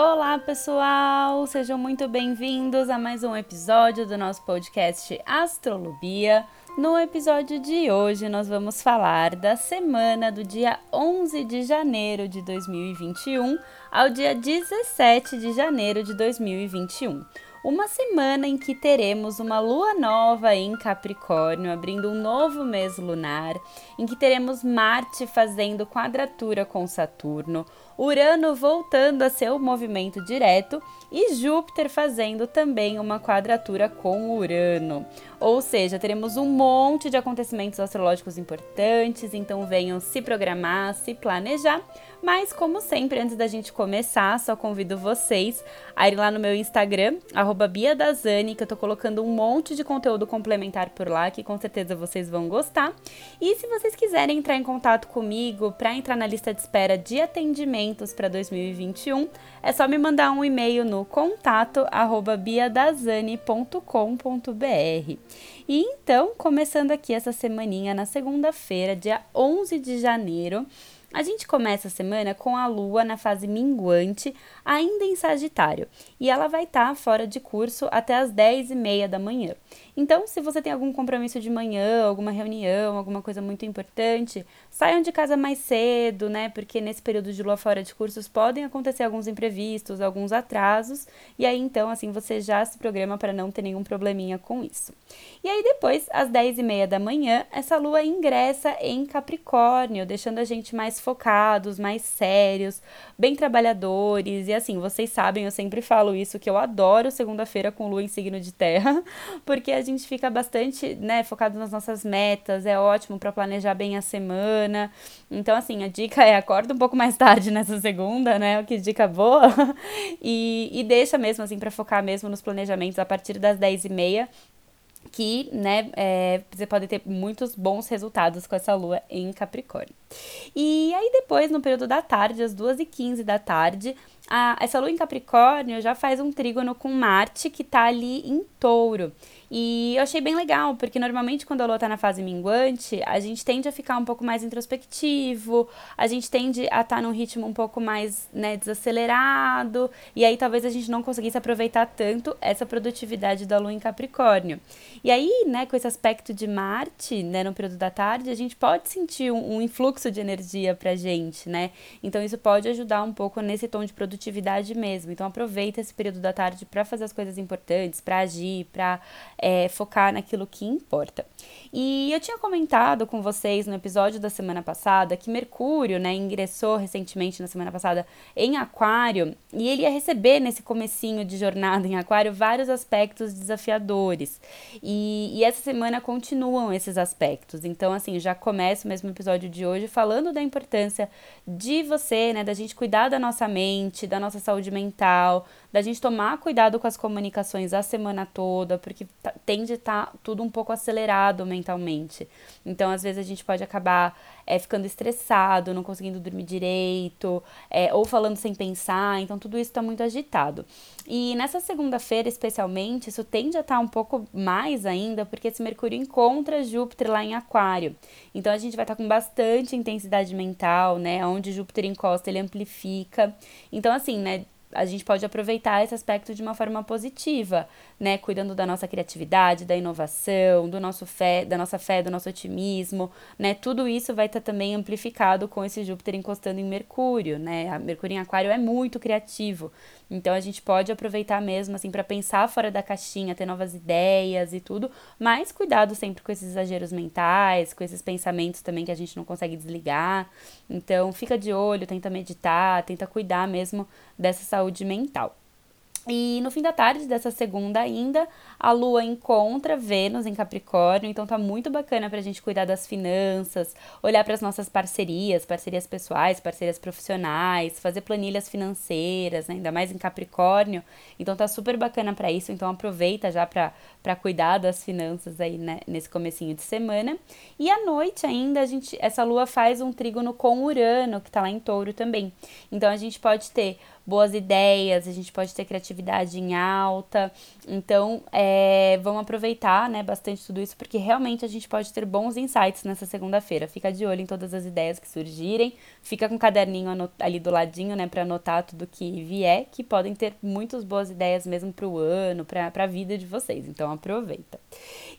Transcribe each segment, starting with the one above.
Olá, pessoal! Sejam muito bem-vindos a mais um episódio do nosso podcast Astrolobia. No episódio de hoje, nós vamos falar da semana do dia 11 de janeiro de 2021 ao dia 17 de janeiro de 2021 uma semana em que teremos uma lua nova em Capricórnio, abrindo um novo mês lunar, em que teremos Marte fazendo quadratura com Saturno, Urano voltando a seu movimento direto e Júpiter fazendo também uma quadratura com Urano. Ou seja, teremos um monte de acontecimentos astrológicos importantes, então venham se programar, se planejar. Mas, como sempre, antes da gente começar, só convido vocês a ir lá no meu Instagram, BiaDazani, que eu tô colocando um monte de conteúdo complementar por lá, que com certeza vocês vão gostar. E se vocês quiserem entrar em contato comigo para entrar na lista de espera de atendimentos para 2021, é só me mandar um e-mail no contato biadazani.com.br. E então, começando aqui essa semaninha na segunda-feira, dia 11 de janeiro, a gente começa a semana com a lua na fase minguante, ainda em Sagitário, e ela vai estar tá fora de curso até as 10 e meia da manhã. Então, se você tem algum compromisso de manhã, alguma reunião, alguma coisa muito importante, saiam de casa mais cedo, né? Porque nesse período de lua fora de cursos podem acontecer alguns imprevistos, alguns atrasos, e aí então, assim, você já se programa para não ter nenhum probleminha com isso. E aí depois, às 10 e meia da manhã, essa lua ingressa em Capricórnio, deixando a gente mais focados, mais sérios, bem trabalhadores, e assim, vocês sabem, eu sempre falo isso, que eu adoro segunda-feira com lua em signo de terra, porque a gente fica bastante, né, focado nas nossas metas, é ótimo para planejar bem a semana. Então, assim, a dica é acorda um pouco mais tarde nessa segunda, né? Que dica boa. e, e deixa mesmo, assim, para focar mesmo nos planejamentos a partir das 10 e meia que, né, é, você pode ter muitos bons resultados com essa lua em Capricórnio. E aí depois, no período da tarde, às 2h15 da tarde, a, essa lua em Capricórnio já faz um trígono com Marte, que tá ali em touro. E eu achei bem legal, porque normalmente quando a lua tá na fase minguante, a gente tende a ficar um pouco mais introspectivo, a gente tende a estar tá num ritmo um pouco mais né, desacelerado, e aí talvez a gente não conseguisse aproveitar tanto essa produtividade da lua em Capricórnio. E aí, né, com esse aspecto de Marte, né, no período da tarde, a gente pode sentir um, um influxo de energia pra gente, né? Então isso pode ajudar um pouco nesse tom de produtividade mesmo. Então aproveita esse período da tarde para fazer as coisas importantes, para agir, para é, focar naquilo que importa. E eu tinha comentado com vocês no episódio da semana passada que Mercúrio, né, ingressou recentemente na semana passada em Aquário e ele ia receber nesse comecinho de jornada em Aquário vários aspectos desafiadores. E, e essa semana continuam esses aspectos. Então, assim, já mesmo o episódio de hoje falando da importância de você, né, da gente cuidar da nossa mente, da nossa saúde mental, da gente tomar cuidado com as comunicações a semana toda, porque tá, tende a estar tá tudo um pouco acelerado mentalmente. Então, às vezes, a gente pode acabar é, ficando estressado, não conseguindo dormir direito, é, ou falando sem pensar. Então, tudo isso está muito agitado. E nessa segunda-feira, especialmente, isso tende a estar tá um pouco mais ainda, porque esse Mercúrio encontra Júpiter lá em Aquário. Então, a gente vai estar tá com bastante intensidade mental, né? Onde Júpiter encosta, ele amplifica. Então, assim, né? A gente pode aproveitar esse aspecto de uma forma positiva, né? Cuidando da nossa criatividade, da inovação, do nosso fé, da nossa fé, do nosso otimismo, né? Tudo isso vai estar tá também amplificado com esse Júpiter encostando em Mercúrio, né? A Mercúrio em Aquário é muito criativo. Então a gente pode aproveitar mesmo assim para pensar fora da caixinha, ter novas ideias e tudo, mas cuidado sempre com esses exageros mentais, com esses pensamentos também que a gente não consegue desligar. Então fica de olho, tenta meditar, tenta cuidar mesmo dessa saúde mental. E no fim da tarde dessa segunda ainda, a Lua encontra Vênus em Capricórnio, então tá muito bacana pra gente cuidar das finanças, olhar para as nossas parcerias, parcerias pessoais, parcerias profissionais, fazer planilhas financeiras, né? ainda mais em Capricórnio. Então tá super bacana para isso, então aproveita já para cuidar das finanças aí né? nesse comecinho de semana. E à noite ainda a gente essa lua faz um trígono com Urano, que tá lá em Touro também. Então a gente pode ter boas ideias, a gente pode ter criatividade criatividade em alta. Então, é, vamos aproveitar né, bastante tudo isso, porque realmente a gente pode ter bons insights nessa segunda-feira. Fica de olho em todas as ideias que surgirem, fica com o caderninho ali do ladinho, né, para anotar tudo que vier, que podem ter muitas boas ideias mesmo para o ano, para a vida de vocês. Então, aproveita.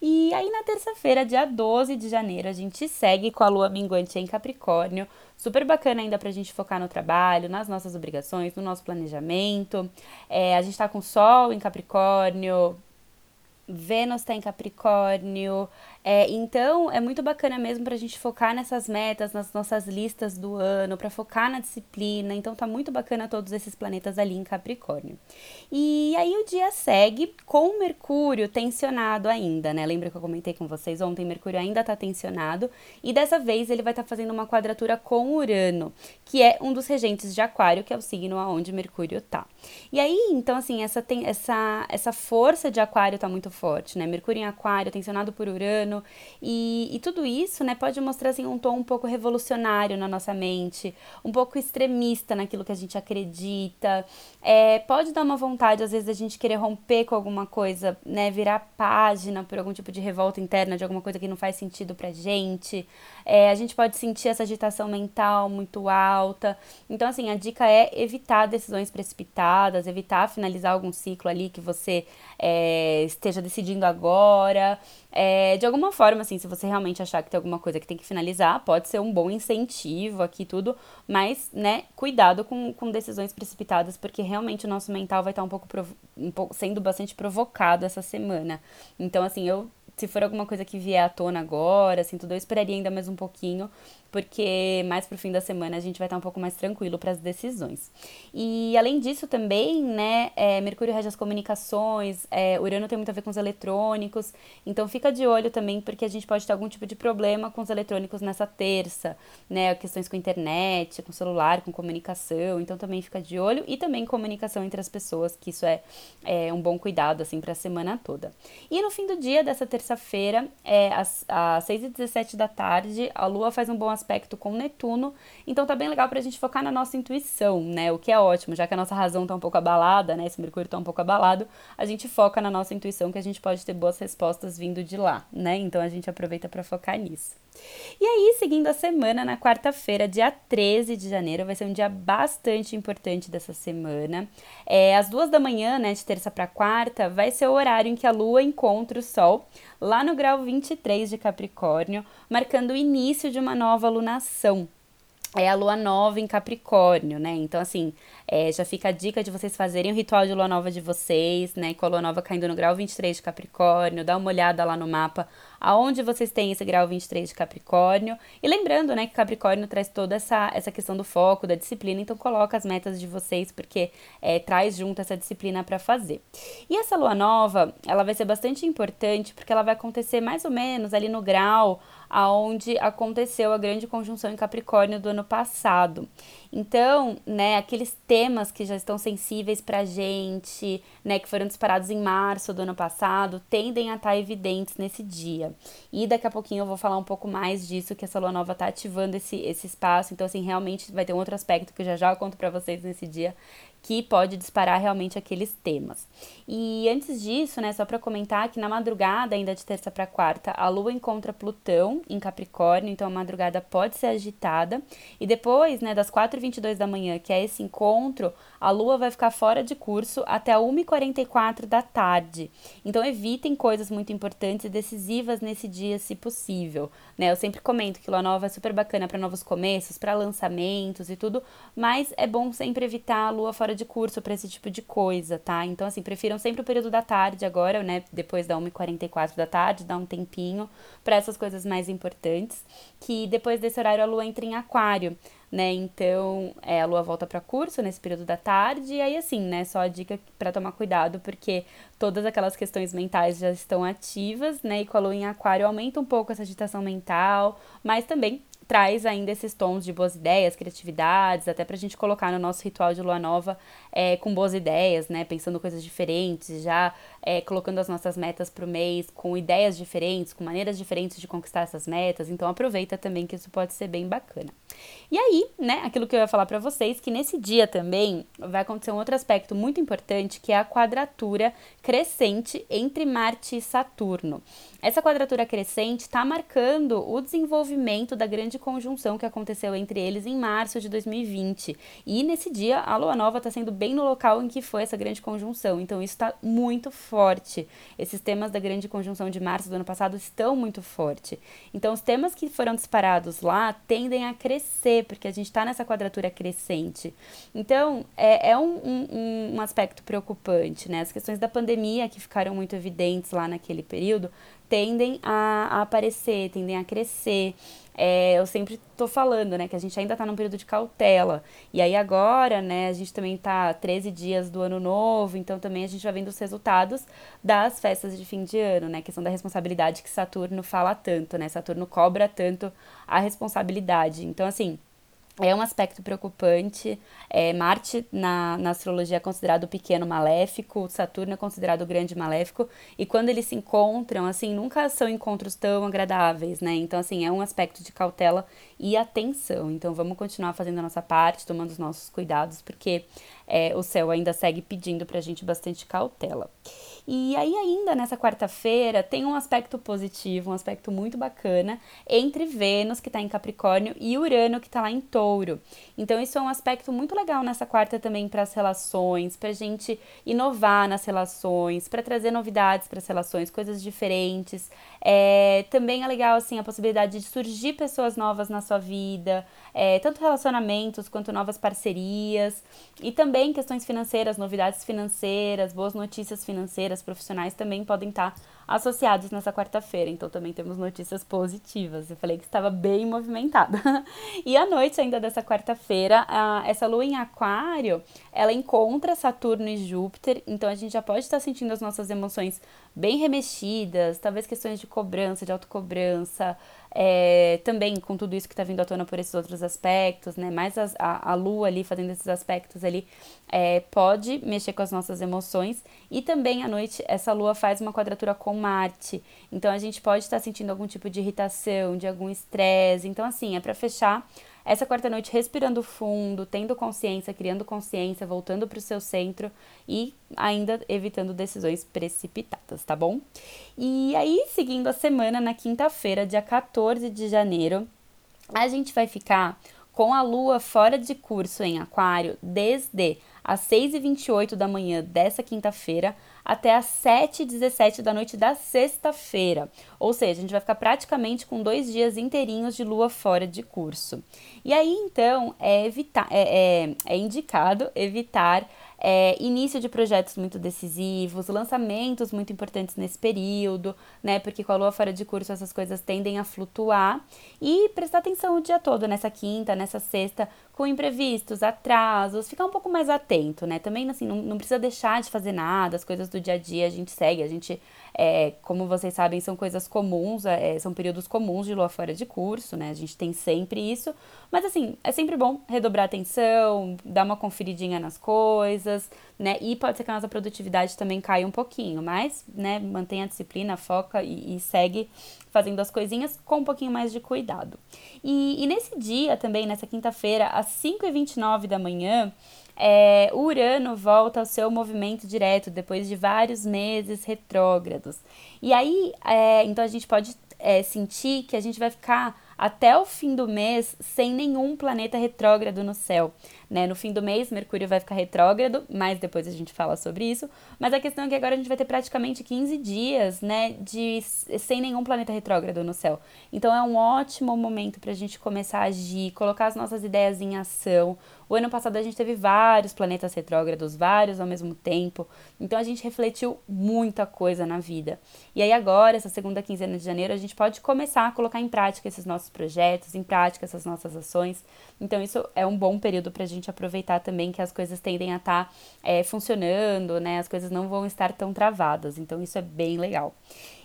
E aí, na terça-feira, dia 12 de janeiro, a gente segue com a lua minguante em Capricórnio. Super bacana ainda pra gente focar no trabalho, nas nossas obrigações, no nosso planejamento. É, a gente tá com Sol em Capricórnio, Vênus está em Capricórnio. É, então, é muito bacana mesmo para a gente focar nessas metas, nas nossas listas do ano, para focar na disciplina. Então, tá muito bacana todos esses planetas ali em Capricórnio. E aí, o dia segue com Mercúrio tensionado ainda, né? Lembra que eu comentei com vocês ontem? Mercúrio ainda está tensionado. E dessa vez, ele vai estar tá fazendo uma quadratura com Urano, que é um dos regentes de Aquário, que é o signo aonde Mercúrio tá. E aí, então, assim, essa, tem, essa, essa força de Aquário tá muito forte, né? Mercúrio em Aquário, tensionado por Urano, e, e tudo isso, né, pode mostrar assim um tom um pouco revolucionário na nossa mente, um pouco extremista naquilo que a gente acredita. É, pode dar uma vontade, às vezes, a gente querer romper com alguma coisa, né, virar página por algum tipo de revolta interna de alguma coisa que não faz sentido pra gente. É, a gente pode sentir essa agitação mental muito alta. Então, assim, a dica é evitar decisões precipitadas, evitar finalizar algum ciclo ali que você é, esteja decidindo agora. É, de alguma forma, assim, se você realmente achar que tem alguma coisa que tem que finalizar, pode ser um bom incentivo aqui tudo, mas, né, cuidado com, com decisões precipitadas, porque realmente o nosso mental vai estar um pouco, um pouco sendo bastante provocado essa semana. Então, assim, eu se for alguma coisa que vier à tona agora, assim, tudo, eu esperaria ainda mais um pouquinho, porque mais pro fim da semana a gente vai estar um pouco mais tranquilo para as decisões. E além disso também, né, é, Mercúrio rege as comunicações, é, Urano tem muito a ver com os eletrônicos, então fica de olho também porque a gente pode ter algum tipo de problema com os eletrônicos nessa terça, né, questões com internet, com celular, com comunicação, então também fica de olho e também comunicação entre as pessoas, que isso é, é um bom cuidado assim para a semana toda. E no fim do dia dessa terça-feira, é, às, às 6h17 da tarde, a Lua faz um bom aspecto com Netuno, então tá bem legal pra gente focar na nossa intuição, né? O que é ótimo, já que a nossa razão tá um pouco abalada, né? Esse Mercúrio tá um pouco abalado, a gente foca na nossa intuição que a gente pode ter boas respostas vindo de lá, né? Então a gente aproveita para focar nisso. E aí, seguindo a semana, na quarta-feira, dia 13 de janeiro, vai ser um dia bastante importante dessa semana. É, às duas da manhã, né, de terça para quarta, vai ser o horário em que a Lua encontra o Sol, lá no grau 23 de Capricórnio, marcando o início de uma nova lunação é a lua nova em Capricórnio, né? Então, assim, é, já fica a dica de vocês fazerem o ritual de lua nova de vocês, né? Com a lua nova caindo no grau 23 de Capricórnio, dá uma olhada lá no mapa aonde vocês têm esse grau 23 de Capricórnio. E lembrando, né, que Capricórnio traz toda essa, essa questão do foco, da disciplina, então coloca as metas de vocês, porque é, traz junto essa disciplina para fazer. E essa lua nova, ela vai ser bastante importante, porque ela vai acontecer mais ou menos ali no grau aonde aconteceu a grande conjunção em Capricórnio do ano passado. Então, né, aqueles temas que já estão sensíveis pra gente, né, que foram disparados em março do ano passado, tendem a estar tá evidentes nesse dia. E daqui a pouquinho eu vou falar um pouco mais disso, que essa lua nova tá ativando esse, esse espaço. Então, assim, realmente vai ter um outro aspecto que eu já já conto para vocês nesse dia, que pode disparar realmente aqueles temas. E antes disso, né, só para comentar que na madrugada, ainda de terça para quarta, a Lua encontra Plutão em Capricórnio, então a madrugada pode ser agitada. E depois, né, das 4h22 da manhã, que é esse encontro, a Lua vai ficar fora de curso até 1h44 da tarde. Então evitem coisas muito importantes e decisivas nesse dia, se possível. Né? Eu sempre comento que Lua Nova é super bacana para novos começos, para lançamentos e tudo, mas é bom sempre evitar a Lua fora de curso para esse tipo de coisa, tá? Então, assim, prefiram sempre o período da tarde agora, né? Depois da 1h44 da tarde, dá um tempinho para essas coisas mais importantes. Que depois desse horário a lua entra em aquário, né? Então, é, a lua volta para curso nesse período da tarde. E aí, assim, né? Só a dica para tomar cuidado, porque todas aquelas questões mentais já estão ativas, né? E com a lua em aquário aumenta um pouco essa agitação mental, mas também traz ainda esses tons de boas ideias, criatividades, até pra gente colocar no nosso ritual de lua nova é, com boas ideias, né? Pensando coisas diferentes, já é, colocando as nossas metas pro mês com ideias diferentes, com maneiras diferentes de conquistar essas metas. Então aproveita também que isso pode ser bem bacana. E aí, né, aquilo que eu ia falar para vocês, que nesse dia também vai acontecer um outro aspecto muito importante, que é a quadratura crescente entre Marte e Saturno. Essa quadratura crescente está marcando o desenvolvimento da grande conjunção que aconteceu entre eles em março de 2020. E nesse dia, a lua nova está sendo bem no local em que foi essa grande conjunção. Então, isso está muito forte. Esses temas da grande conjunção de março do ano passado estão muito forte. Então, os temas que foram disparados lá tendem a crescer, porque a gente está nessa quadratura crescente. Então, é, é um, um, um aspecto preocupante, né? As questões da pandemia que ficaram muito evidentes lá naquele período tendem a, a aparecer, tendem a crescer. É, eu sempre estou falando, né, que a gente ainda está num período de cautela. E aí agora, né, a gente também está 13 dias do ano novo, então também a gente vai vendo os resultados das festas de fim de ano, né, questão da responsabilidade que Saturno fala tanto, né, Saturno cobra tanto a responsabilidade. Então, assim, é um aspecto preocupante. É, Marte, na, na astrologia, é considerado o pequeno maléfico, Saturno é considerado o grande maléfico, e quando eles se encontram, assim, nunca são encontros tão agradáveis, né? Então, assim, é um aspecto de cautela e atenção. Então, vamos continuar fazendo a nossa parte, tomando os nossos cuidados, porque é, o céu ainda segue pedindo pra gente bastante cautela. E aí, ainda nessa quarta-feira, tem um aspecto positivo, um aspecto muito bacana entre Vênus, que está em Capricórnio, e Urano, que está lá em Touro. Então, isso é um aspecto muito legal nessa quarta também para as relações, para a gente inovar nas relações, para trazer novidades para as relações, coisas diferentes. É, também é legal, assim, a possibilidade de surgir pessoas novas na sua vida, é, tanto relacionamentos quanto novas parcerias, e também questões financeiras, novidades financeiras, boas notícias financeiras profissionais também podem estar associados nessa quarta-feira. Então também temos notícias positivas. Eu falei que estava bem movimentada. e à noite ainda dessa quarta-feira, essa lua em aquário, ela encontra Saturno e Júpiter. Então a gente já pode estar sentindo as nossas emoções bem remexidas, talvez questões de cobrança, de autocobrança, é, também com tudo isso que está vindo à tona por esses outros aspectos, né? Mais a, a, a lua ali fazendo esses aspectos ali é, pode mexer com as nossas emoções. E também à noite essa lua faz uma quadratura com Marte. Então a gente pode estar sentindo algum tipo de irritação, de algum estresse. Então, assim, é para fechar essa quarta noite respirando fundo, tendo consciência, criando consciência, voltando para o seu centro e ainda evitando decisões precipitadas, tá bom? E aí, seguindo a semana, na quinta-feira, dia 14 de janeiro, a gente vai ficar com a lua fora de curso em Aquário desde às 6h28 da manhã dessa quinta-feira até às 7h17 da noite da sexta-feira. Ou seja, a gente vai ficar praticamente com dois dias inteirinhos de lua fora de curso. E aí, então, é, evitar, é, é, é indicado evitar é, início de projetos muito decisivos, lançamentos muito importantes nesse período, né? Porque com a lua fora de curso essas coisas tendem a flutuar e prestar atenção o dia todo nessa quinta, nessa sexta, com imprevistos, atrasos, ficar um pouco mais atento, né? Também assim, não, não precisa deixar de fazer nada, as coisas do dia a dia a gente segue, a gente é, como vocês sabem, são coisas comuns, é, são períodos comuns de lua fora de curso, né? A gente tem sempre isso. Mas assim, é sempre bom redobrar atenção, dar uma conferidinha nas coisas, né? E pode ser que a nossa produtividade também caia um pouquinho, mas, né, mantém a disciplina, foca e, e segue fazendo as coisinhas com um pouquinho mais de cuidado. E, e nesse dia também, nessa quinta-feira, às 5h29 da manhã, é, Urano volta ao seu movimento direto depois de vários meses retrógrados. E aí, é, então a gente pode é, sentir que a gente vai ficar até o fim do mês sem nenhum planeta retrógrado no céu. Né? No fim do mês, Mercúrio vai ficar retrógrado, mas depois a gente fala sobre isso. Mas a questão é que agora a gente vai ter praticamente 15 dias né, de, sem nenhum planeta retrógrado no céu. Então é um ótimo momento para a gente começar a agir, colocar as nossas ideias em ação. O ano passado a gente teve vários planetas retrógrados, vários ao mesmo tempo. Então a gente refletiu muita coisa na vida. E aí agora, essa segunda quinzena de janeiro, a gente pode começar a colocar em prática esses nossos projetos, em prática essas nossas ações. Então isso é um bom período para a gente aproveitar também que as coisas tendem a estar tá, é, funcionando, né? As coisas não vão estar tão travadas. Então isso é bem legal.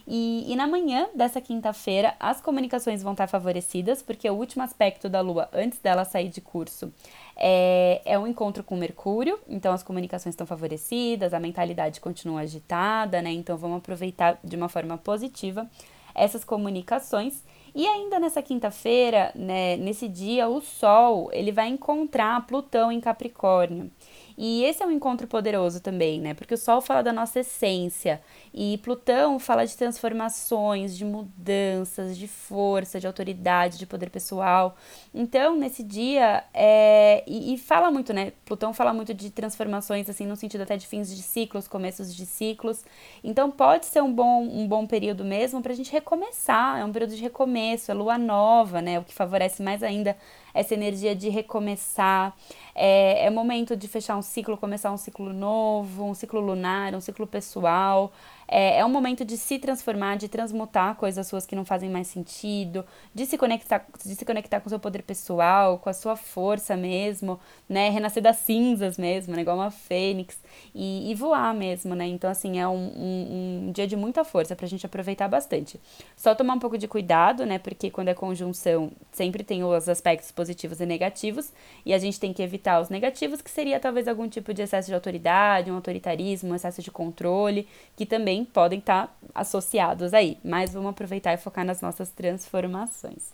E, e na manhã dessa quinta-feira, as comunicações vão estar favorecidas, porque o último aspecto da Lua, antes dela sair de curso, é, é um encontro com Mercúrio, então as comunicações estão favorecidas, a mentalidade continua agitada, né? Então vamos aproveitar de uma forma positiva essas comunicações. E ainda nessa quinta-feira, né, nesse dia, o Sol ele vai encontrar Plutão em Capricórnio. E esse é um encontro poderoso também, né? Porque o Sol fala da nossa essência e Plutão fala de transformações, de mudanças, de força, de autoridade, de poder pessoal. Então, nesse dia, é... e, e fala muito, né? Plutão fala muito de transformações, assim, no sentido até de fins de ciclos, começos de ciclos. Então, pode ser um bom, um bom período mesmo para a gente recomeçar. É um período de recomeço, é lua nova, né? O que favorece mais ainda essa energia de recomeçar. É, é momento de fechar um ciclo, começar um ciclo novo, um ciclo lunar, um ciclo pessoal. É, é um momento de se transformar, de transmutar coisas suas que não fazem mais sentido, de se conectar, de se conectar com o seu poder pessoal, com a sua força mesmo, né? Renascer das cinzas mesmo, né? Igual uma fênix. E, e voar mesmo, né? Então, assim, é um, um, um dia de muita força pra gente aproveitar bastante. Só tomar um pouco de cuidado, né? Porque quando é conjunção, sempre tem os aspectos positivos e negativos. E a gente tem que evitar os negativos, que seria talvez algum tipo de excesso de autoridade, um autoritarismo, um excesso de controle, que também também podem estar tá associados aí, mas vamos aproveitar e focar nas nossas transformações.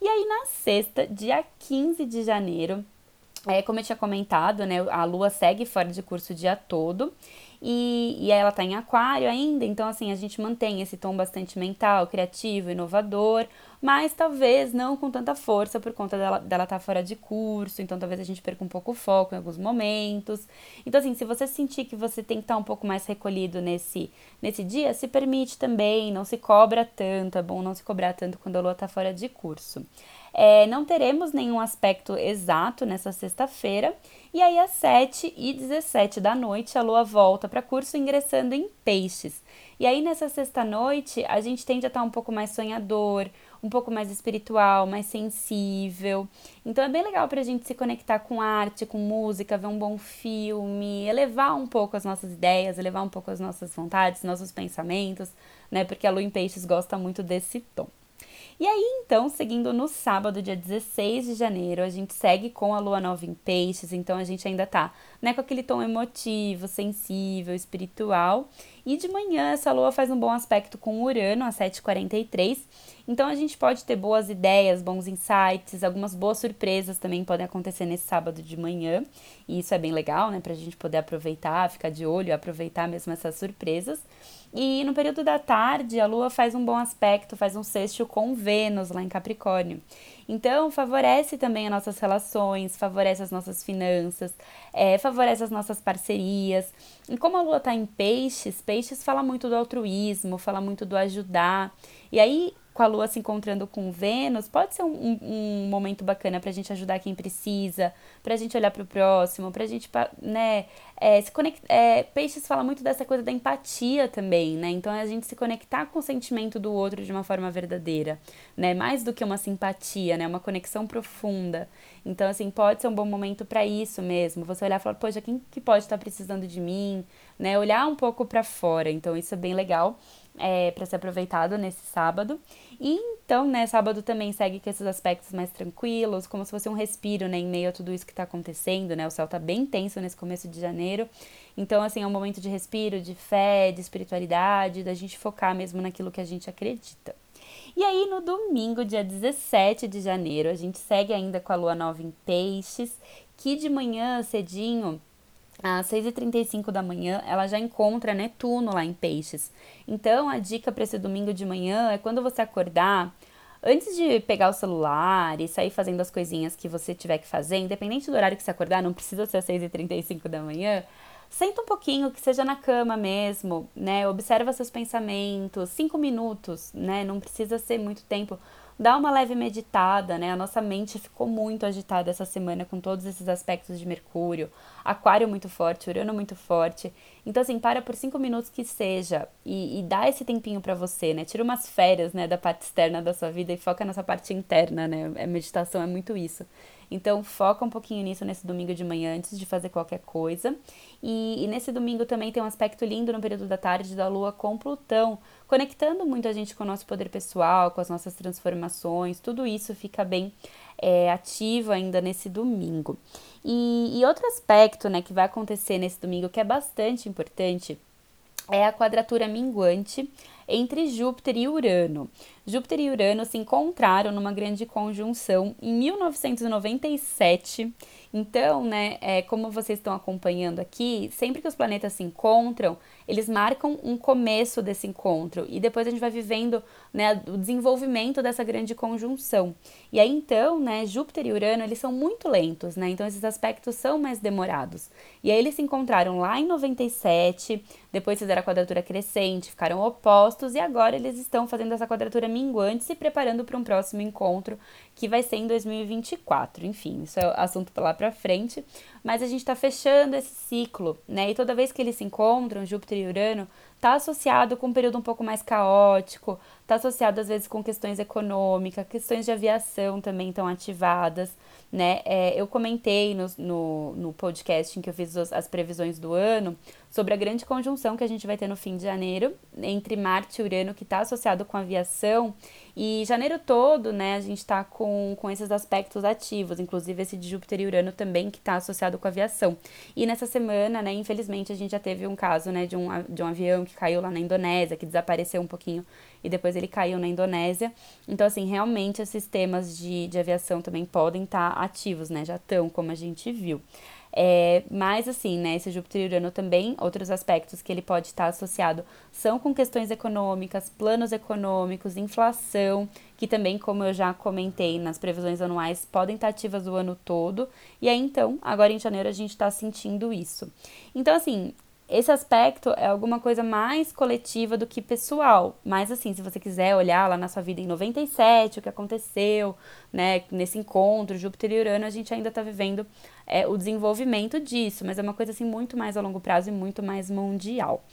E aí, na sexta, dia 15 de janeiro, é, como eu tinha comentado, né, a lua segue fora de curso o dia todo. E, e ela está em aquário ainda, então assim, a gente mantém esse tom bastante mental, criativo, inovador, mas talvez não com tanta força por conta dela estar dela tá fora de curso, então talvez a gente perca um pouco o foco em alguns momentos. Então assim, se você sentir que você tem que estar tá um pouco mais recolhido nesse, nesse dia, se permite também, não se cobra tanto, é bom não se cobrar tanto quando a lua está fora de curso. É, não teremos nenhum aspecto exato nessa sexta-feira, e aí às 7 e 17 da noite a lua volta para curso ingressando em peixes. E aí nessa sexta-noite a gente tende a estar um pouco mais sonhador, um pouco mais espiritual, mais sensível. Então é bem legal para a gente se conectar com arte, com música, ver um bom filme, elevar um pouco as nossas ideias, elevar um pouco as nossas vontades, nossos pensamentos, né? Porque a lua em peixes gosta muito desse tom. E aí, então, seguindo no sábado, dia 16 de janeiro, a gente segue com a lua nova em peixes, então a gente ainda tá, né, com aquele tom emotivo, sensível, espiritual. E de manhã, essa lua faz um bom aspecto com Urano, às 7h43. Então a gente pode ter boas ideias, bons insights, algumas boas surpresas também podem acontecer nesse sábado de manhã. E isso é bem legal, né, pra gente poder aproveitar, ficar de olho, aproveitar mesmo essas surpresas. E no período da tarde, a Lua faz um bom aspecto, faz um sexto com Vênus lá em Capricórnio. Então, favorece também as nossas relações, favorece as nossas finanças, é, favorece as nossas parcerias. E como a Lua está em peixes, peixes fala muito do altruísmo, fala muito do ajudar. E aí, com a Lua se encontrando com Vênus, pode ser um, um, momento bacana para a gente ajudar quem precisa, para a gente olhar para o próximo, para a gente, né, é, se conectar. É, Peixes fala muito dessa coisa da empatia também, né? Então é a gente se conectar com o sentimento do outro de uma forma verdadeira, né? Mais do que uma simpatia, né? Uma conexão profunda. Então, assim, pode ser um bom momento para isso mesmo. Você olhar e falar, poxa, quem que pode estar precisando de mim, né? Olhar um pouco para fora. Então, isso é bem legal é, para ser aproveitado nesse sábado. E então, né, sábado também segue com esses aspectos mais tranquilos, como se fosse um respiro, né, em meio a tudo isso que está acontecendo, né? O céu tá bem tenso nesse começo de janeiro. Então, assim, é um momento de respiro, de fé, de espiritualidade, da gente focar mesmo naquilo que a gente acredita. E aí, no domingo, dia 17 de janeiro, a gente segue ainda com a lua nova em Peixes, que de manhã cedinho às 6h35 da manhã, ela já encontra Netuno lá em Peixes. Então, a dica para esse domingo de manhã é quando você acordar, antes de pegar o celular e sair fazendo as coisinhas que você tiver que fazer, independente do horário que você acordar, não precisa ser às 6h35 da manhã, senta um pouquinho, que seja na cama mesmo, né? Observa seus pensamentos, cinco minutos, né? Não precisa ser muito tempo dá uma leve meditada, né? A nossa mente ficou muito agitada essa semana com todos esses aspectos de Mercúrio, Aquário muito forte, Urano muito forte. Então, assim, para por cinco minutos que seja e, e dá esse tempinho para você, né? Tira umas férias, né, da parte externa da sua vida e foca nessa parte interna, né? A meditação é muito isso. Então, foca um pouquinho nisso nesse domingo de manhã antes de fazer qualquer coisa. E, e, nesse domingo também tem um aspecto lindo no período da tarde da Lua com Plutão, conectando muito a gente com o nosso poder pessoal, com as nossas transformações. Tudo isso fica bem é, ativo ainda nesse domingo. E, e outro aspecto né, que vai acontecer nesse domingo que é bastante importante é a quadratura minguante entre Júpiter e Urano. Júpiter e Urano se encontraram numa grande conjunção em 1997. Então, né, é, como vocês estão acompanhando aqui, sempre que os planetas se encontram, eles marcam um começo desse encontro e depois a gente vai vivendo né, o desenvolvimento dessa grande conjunção. E aí então, né, Júpiter e Urano, eles são muito lentos, né? Então esses aspectos são mais demorados. E aí eles se encontraram lá em 97, depois fizeram a quadratura crescente, ficaram opostos e agora eles estão fazendo essa quadratura minguante, se preparando para um próximo encontro que vai ser em 2024. Enfim, isso é assunto para lá para frente, mas a gente está fechando esse ciclo, né? E toda vez que eles se encontram, Júpiter e Urano, está associado com um período um pouco mais caótico, está associado às vezes com questões econômicas, questões de aviação também estão ativadas, né? É, eu comentei no, no, no podcast em que eu fiz as previsões do ano sobre a grande conjunção que a gente vai ter no fim de janeiro entre Marte e Urano, que está associado com aviação. E janeiro todo, né, a gente está com, com esses aspectos ativos, inclusive esse de Júpiter e Urano também, que está associado com aviação. E nessa semana, né, infelizmente, a gente já teve um caso, né, de um, de um avião que caiu lá na Indonésia, que desapareceu um pouquinho e depois ele caiu na Indonésia. Então, assim, realmente os sistemas de, de aviação também podem estar tá ativos, né, já estão, como a gente viu. É, mas assim, né, esse Júpiter e Urano também, outros aspectos que ele pode estar associado são com questões econômicas, planos econômicos, inflação, que também, como eu já comentei nas previsões anuais, podem estar ativas o ano todo. E aí então, agora em janeiro a gente está sentindo isso. Então, assim, esse aspecto é alguma coisa mais coletiva do que pessoal. Mas assim, se você quiser olhar lá na sua vida em 97, o que aconteceu, né, nesse encontro, Júpiter e Urano, a gente ainda está vivendo é, o desenvolvimento disso, mas é uma coisa assim muito mais a longo prazo e muito mais mundial.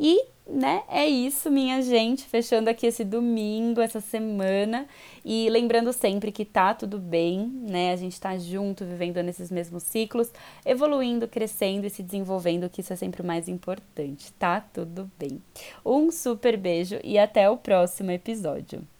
E, né, é isso, minha gente, fechando aqui esse domingo, essa semana, e lembrando sempre que tá tudo bem, né? A gente tá junto, vivendo nesses mesmos ciclos, evoluindo, crescendo e se desenvolvendo, que isso é sempre o mais importante, tá? Tudo bem. Um super beijo e até o próximo episódio.